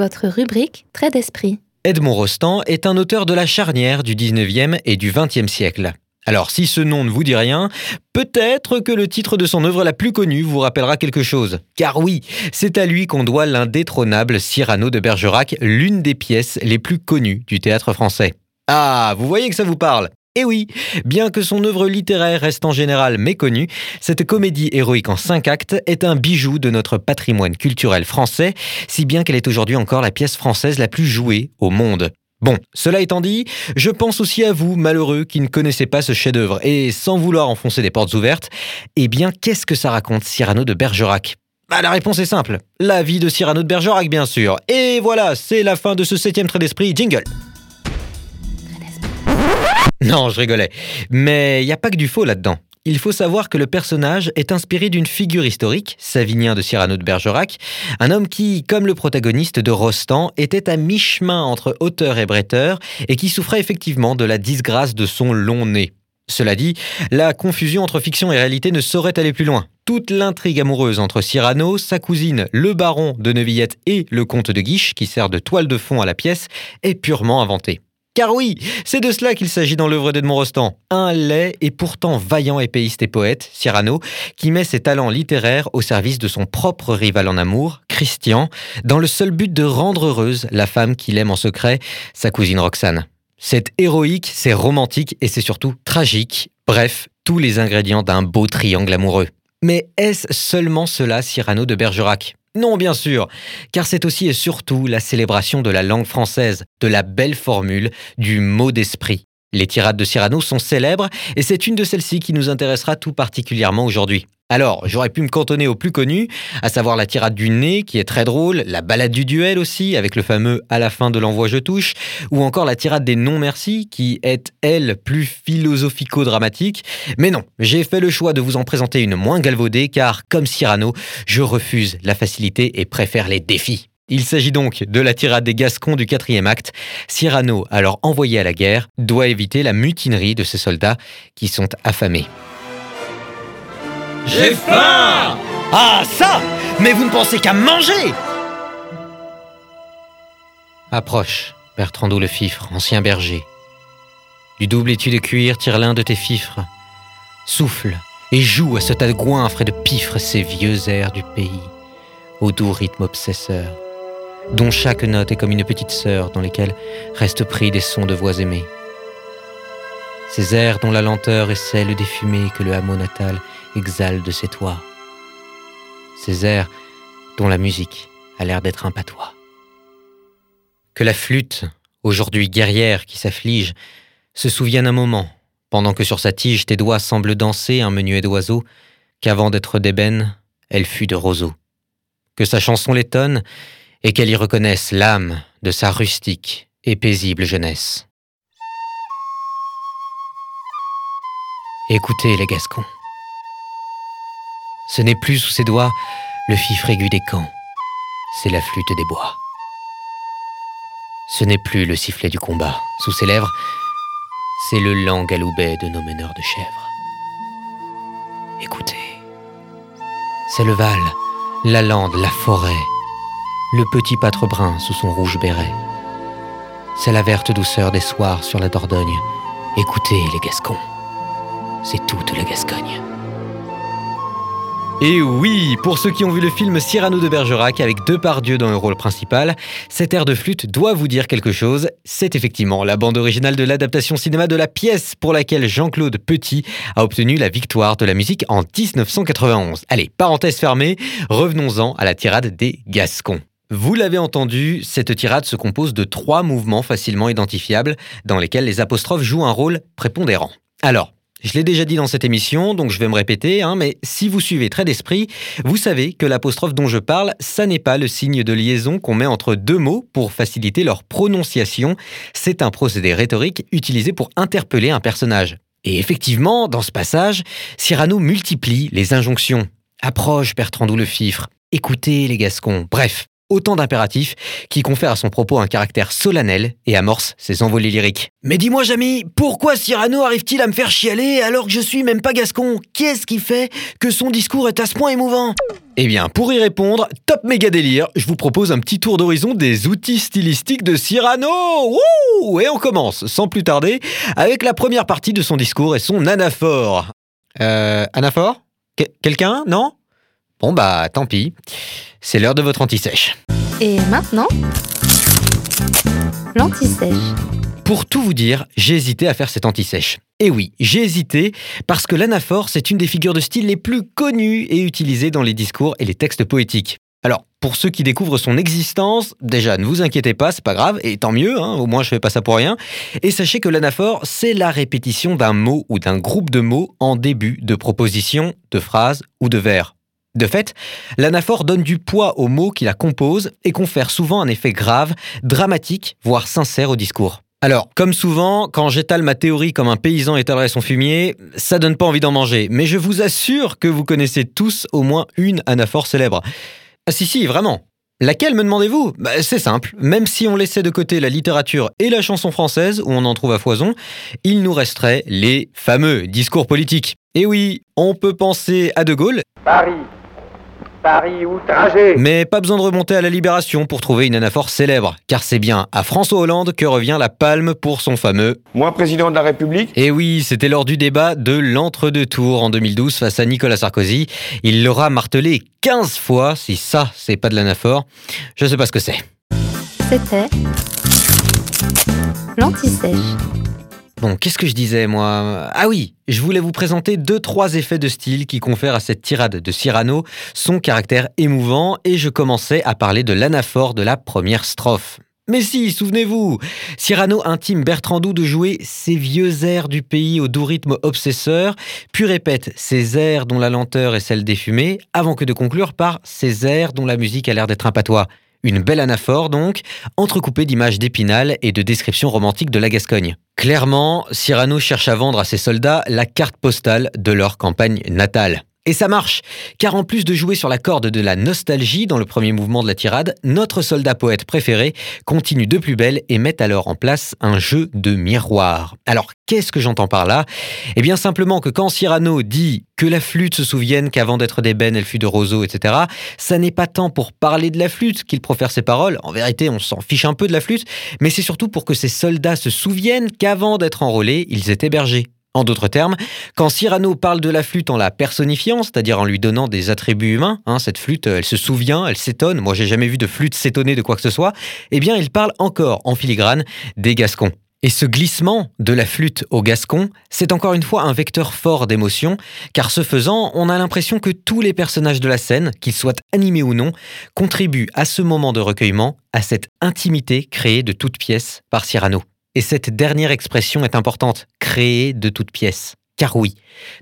votre rubrique Trait d'esprit. Edmond Rostand est un auteur de la charnière du 19e et du 20e siècle. Alors si ce nom ne vous dit rien, peut-être que le titre de son œuvre la plus connue vous rappellera quelque chose. Car oui, c'est à lui qu'on doit l'indétrônable Cyrano de Bergerac, l'une des pièces les plus connues du théâtre français. Ah, vous voyez que ça vous parle et oui, bien que son œuvre littéraire reste en général méconnue, cette comédie héroïque en cinq actes est un bijou de notre patrimoine culturel français, si bien qu'elle est aujourd'hui encore la pièce française la plus jouée au monde. Bon, cela étant dit, je pense aussi à vous, malheureux, qui ne connaissez pas ce chef-d'œuvre, et sans vouloir enfoncer des portes ouvertes, eh bien, qu'est-ce que ça raconte Cyrano de Bergerac? Bah, la réponse est simple. La vie de Cyrano de Bergerac, bien sûr. Et voilà, c'est la fin de ce septième trait d'esprit. Jingle. Non, je rigolais. Mais il n'y a pas que du faux là-dedans. Il faut savoir que le personnage est inspiré d'une figure historique, Savinien de Cyrano de Bergerac, un homme qui, comme le protagoniste de Rostand, était à mi-chemin entre auteur et bretteur et qui souffrait effectivement de la disgrâce de son long nez. Cela dit, la confusion entre fiction et réalité ne saurait aller plus loin. Toute l'intrigue amoureuse entre Cyrano, sa cousine, le baron de Neuvillette et le comte de Guiche, qui sert de toile de fond à la pièce, est purement inventée. Car oui, c'est de cela qu'il s'agit dans l'œuvre d'Edmond Rostand. Un laid et pourtant vaillant épéiste et poète, Cyrano, qui met ses talents littéraires au service de son propre rival en amour, Christian, dans le seul but de rendre heureuse la femme qu'il aime en secret, sa cousine Roxane. C'est héroïque, c'est romantique et c'est surtout tragique. Bref, tous les ingrédients d'un beau triangle amoureux. Mais est-ce seulement cela Cyrano de Bergerac? Non, bien sûr, car c'est aussi et surtout la célébration de la langue française, de la belle formule, du mot d'esprit. Les tirades de Cyrano sont célèbres et c'est une de celles-ci qui nous intéressera tout particulièrement aujourd'hui. Alors, j'aurais pu me cantonner au plus connu, à savoir la tirade du nez, qui est très drôle, la balade du duel aussi, avec le fameux à la fin de l'envoi je touche, ou encore la tirade des non-merci, qui est, elle, plus philosophico-dramatique. Mais non, j'ai fait le choix de vous en présenter une moins galvaudée, car, comme Cyrano, je refuse la facilité et préfère les défis. Il s'agit donc de la tirade des Gascons du quatrième acte. Cyrano, alors envoyé à la guerre, doit éviter la mutinerie de ses soldats qui sont affamés. J'ai faim Ah ça Mais vous ne pensez qu'à manger Approche, Bertrando le fifre, ancien berger. Du double étui de cuir tire l'un de tes fifres. Souffle et joue à ce tas de goinfres et de pifres ces vieux airs du pays, au doux rythme obsesseur, dont chaque note est comme une petite sœur dans lesquelles restent pris des sons de voix aimées. Ces airs dont la lenteur est celle des fumées que le hameau natal exhale de ses toits. Ces airs dont la musique a l'air d'être un patois. Que la flûte, aujourd'hui guerrière qui s'afflige, se souvienne un moment, pendant que sur sa tige tes doigts semblent danser un menuet d'oiseaux, qu'avant d'être d'ébène, elle fut de roseau. Que sa chanson l'étonne, et qu'elle y reconnaisse l'âme de sa rustique et paisible jeunesse. Écoutez les Gascons. Ce n'est plus sous ses doigts le fifre aigu des camps, c'est la flûte des bois. Ce n'est plus le sifflet du combat sous ses lèvres, c'est le lent galoubet de nos meneurs de chèvres. Écoutez, c'est le Val, la lande, la forêt, le petit pâtre brun sous son rouge béret. C'est la verte douceur des soirs sur la Dordogne. Écoutez les Gascons, c'est toute la Gascogne. Et oui, pour ceux qui ont vu le film Cyrano de Bergerac avec Depardieu dans le rôle principal, cet air de flûte doit vous dire quelque chose. C'est effectivement la bande originale de l'adaptation cinéma de la pièce pour laquelle Jean-Claude Petit a obtenu la victoire de la musique en 1991. Allez, parenthèse fermée, revenons-en à la tirade des Gascons. Vous l'avez entendu, cette tirade se compose de trois mouvements facilement identifiables dans lesquels les apostrophes jouent un rôle prépondérant. Alors, je l'ai déjà dit dans cette émission, donc je vais me répéter, hein, mais si vous suivez très d'esprit, vous savez que l'apostrophe dont je parle, ça n'est pas le signe de liaison qu'on met entre deux mots pour faciliter leur prononciation. C'est un procédé rhétorique utilisé pour interpeller un personnage. Et effectivement, dans ce passage, Cyrano multiplie les injonctions. Approche, Bertrandou le fifre. Écoutez, les Gascons. Bref, Autant d'impératifs qui confèrent à son propos un caractère solennel et amorcent ses envolées lyriques. Mais dis-moi, Jamy, pourquoi Cyrano arrive-t-il à me faire chialer alors que je suis même pas gascon? Qu'est-ce qui fait que son discours est à ce point émouvant? Eh bien, pour y répondre, top méga délire, je vous propose un petit tour d'horizon des outils stylistiques de Cyrano. Et on commence, sans plus tarder, avec la première partie de son discours et son anaphore. Euh, anaphore? Quelqu'un? Non? Bon bah, tant pis. C'est l'heure de votre anti-sèche. Et maintenant, l'anti-sèche. Pour tout vous dire, j'ai hésité à faire cette anti-sèche. Et oui, j'ai hésité parce que l'anaphore, c'est une des figures de style les plus connues et utilisées dans les discours et les textes poétiques. Alors, pour ceux qui découvrent son existence, déjà, ne vous inquiétez pas, c'est pas grave, et tant mieux, hein, au moins je fais pas ça pour rien. Et sachez que l'anaphore, c'est la répétition d'un mot ou d'un groupe de mots en début de proposition, de phrase ou de vers. De fait, l'anaphore donne du poids aux mots qui la composent et confère souvent un effet grave, dramatique, voire sincère au discours. Alors, comme souvent, quand j'étale ma théorie comme un paysan étalerait son fumier, ça donne pas envie d'en manger, mais je vous assure que vous connaissez tous au moins une anaphore célèbre. Ah si si, vraiment. Laquelle me demandez-vous? Bah, C'est simple, même si on laissait de côté la littérature et la chanson française, où on en trouve à foison, il nous resterait les fameux discours politiques. Et oui, on peut penser à De Gaulle. Paris, Paris outragé. Mais pas besoin de remonter à la Libération pour trouver une anaphore célèbre, car c'est bien à François Hollande que revient la palme pour son fameux Moi, président de la République Et oui, c'était lors du débat de l'entre-deux tours en 2012 face à Nicolas Sarkozy. Il l'aura martelé 15 fois, si ça, c'est pas de l'anaphore. Je sais pas ce que c'est. C'était l'anti-sèche. Bon, qu'est-ce que je disais, moi? Ah oui, je voulais vous présenter deux, trois effets de style qui confèrent à cette tirade de Cyrano son caractère émouvant, et je commençais à parler de l'anaphore de la première strophe. Mais si, souvenez-vous, Cyrano intime Bertrandou de jouer ces vieux airs du pays au doux rythme obsesseur, puis répète ces airs dont la lenteur est celle des fumées, avant que de conclure par ces airs dont la musique a l'air d'être un patois. Une belle anaphore donc, entrecoupée d'images d'épinal et de descriptions romantiques de la Gascogne. Clairement, Cyrano cherche à vendre à ses soldats la carte postale de leur campagne natale. Et ça marche, car en plus de jouer sur la corde de la nostalgie dans le premier mouvement de la tirade, notre soldat poète préféré continue de plus belle et met alors en place un jeu de miroir. Alors, qu'est-ce que j'entends par là? Eh bien simplement que quand Cyrano dit que la flûte se souvienne qu'avant d'être d'ébène, elle fut de roseau, etc., ça n'est pas tant pour parler de la flûte qu'il profère ses paroles, en vérité on s'en fiche un peu de la flûte, mais c'est surtout pour que ses soldats se souviennent qu'avant d'être enrôlés, ils étaient bergers. En d'autres termes, quand Cyrano parle de la flûte en la personnifiant, c'est-à-dire en lui donnant des attributs humains, hein, cette flûte, elle se souvient, elle s'étonne, moi j'ai jamais vu de flûte s'étonner de quoi que ce soit, eh bien il parle encore en filigrane des Gascons. Et ce glissement de la flûte au gascon, c'est encore une fois un vecteur fort d'émotion, car ce faisant, on a l'impression que tous les personnages de la scène, qu'ils soient animés ou non, contribuent à ce moment de recueillement, à cette intimité créée de toutes pièces par Cyrano. Et cette dernière expression est importante, créée de toutes pièces. Car oui,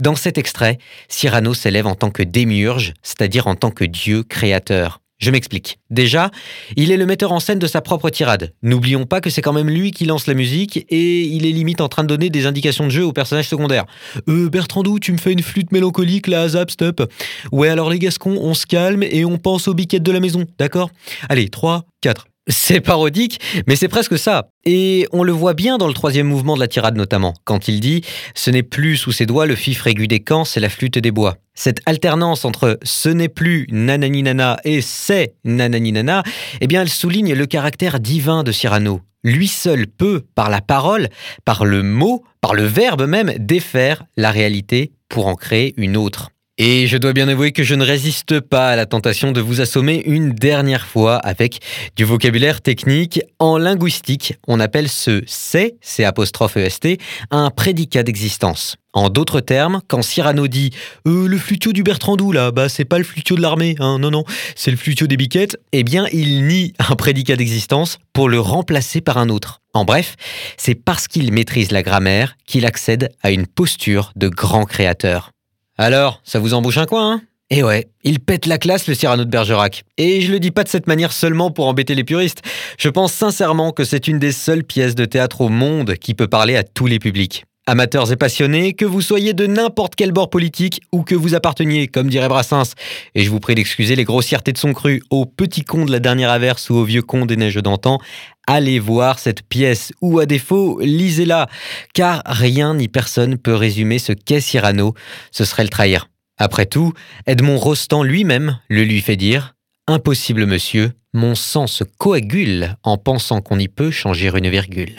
dans cet extrait, Cyrano s'élève en tant que démiurge, c'est-à-dire en tant que Dieu créateur. Je m'explique. Déjà, il est le metteur en scène de sa propre tirade. N'oublions pas que c'est quand même lui qui lance la musique et il est limite en train de donner des indications de jeu aux personnages secondaires. Euh, Bertrandou, tu me fais une flûte mélancolique là, zap, stop. Ouais, alors les Gascons, on se calme et on pense aux biquettes de la maison, d'accord? Allez, 3, 4. C'est parodique, mais c'est presque ça. Et on le voit bien dans le troisième mouvement de la tirade notamment, quand il dit ⁇ Ce n'est plus sous ses doigts le fif aigu des camps, c'est la flûte des bois ⁇ Cette alternance entre ce n'est plus nanani nana et c'est nanani nana, eh bien elle souligne le caractère divin de Cyrano. Lui seul peut, par la parole, par le mot, par le verbe même, défaire la réalité pour en créer une autre. Et je dois bien avouer que je ne résiste pas à la tentation de vous assommer une dernière fois avec du vocabulaire technique. En linguistique, on appelle ce c'est, c'est apostrophe EST, un prédicat d'existence. En d'autres termes, quand Cyrano dit euh, le flutio du Bertrandou là, bah c'est pas le flutio de l'armée, hein, non non, c'est le flutio des biquettes, eh bien il nie un prédicat d'existence pour le remplacer par un autre. En bref, c'est parce qu'il maîtrise la grammaire qu'il accède à une posture de grand créateur. Alors, ça vous embouche un coin, hein? Et ouais, il pète la classe le Cyrano de Bergerac. Et je le dis pas de cette manière seulement pour embêter les puristes. Je pense sincèrement que c'est une des seules pièces de théâtre au monde qui peut parler à tous les publics. Amateurs et passionnés, que vous soyez de n'importe quel bord politique ou que vous apparteniez, comme dirait Brassens, et je vous prie d'excuser les grossièretés de son cru, au petit con de la dernière averse ou au vieux con des neiges d'antan, allez voir cette pièce ou à défaut, lisez-la, car rien ni personne peut résumer ce qu'est Cyrano, ce serait le trahir. Après tout, Edmond Rostand lui-même le lui fait dire Impossible, monsieur, mon sang se coagule en pensant qu'on y peut changer une virgule.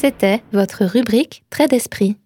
C'était votre rubrique Trait d'esprit.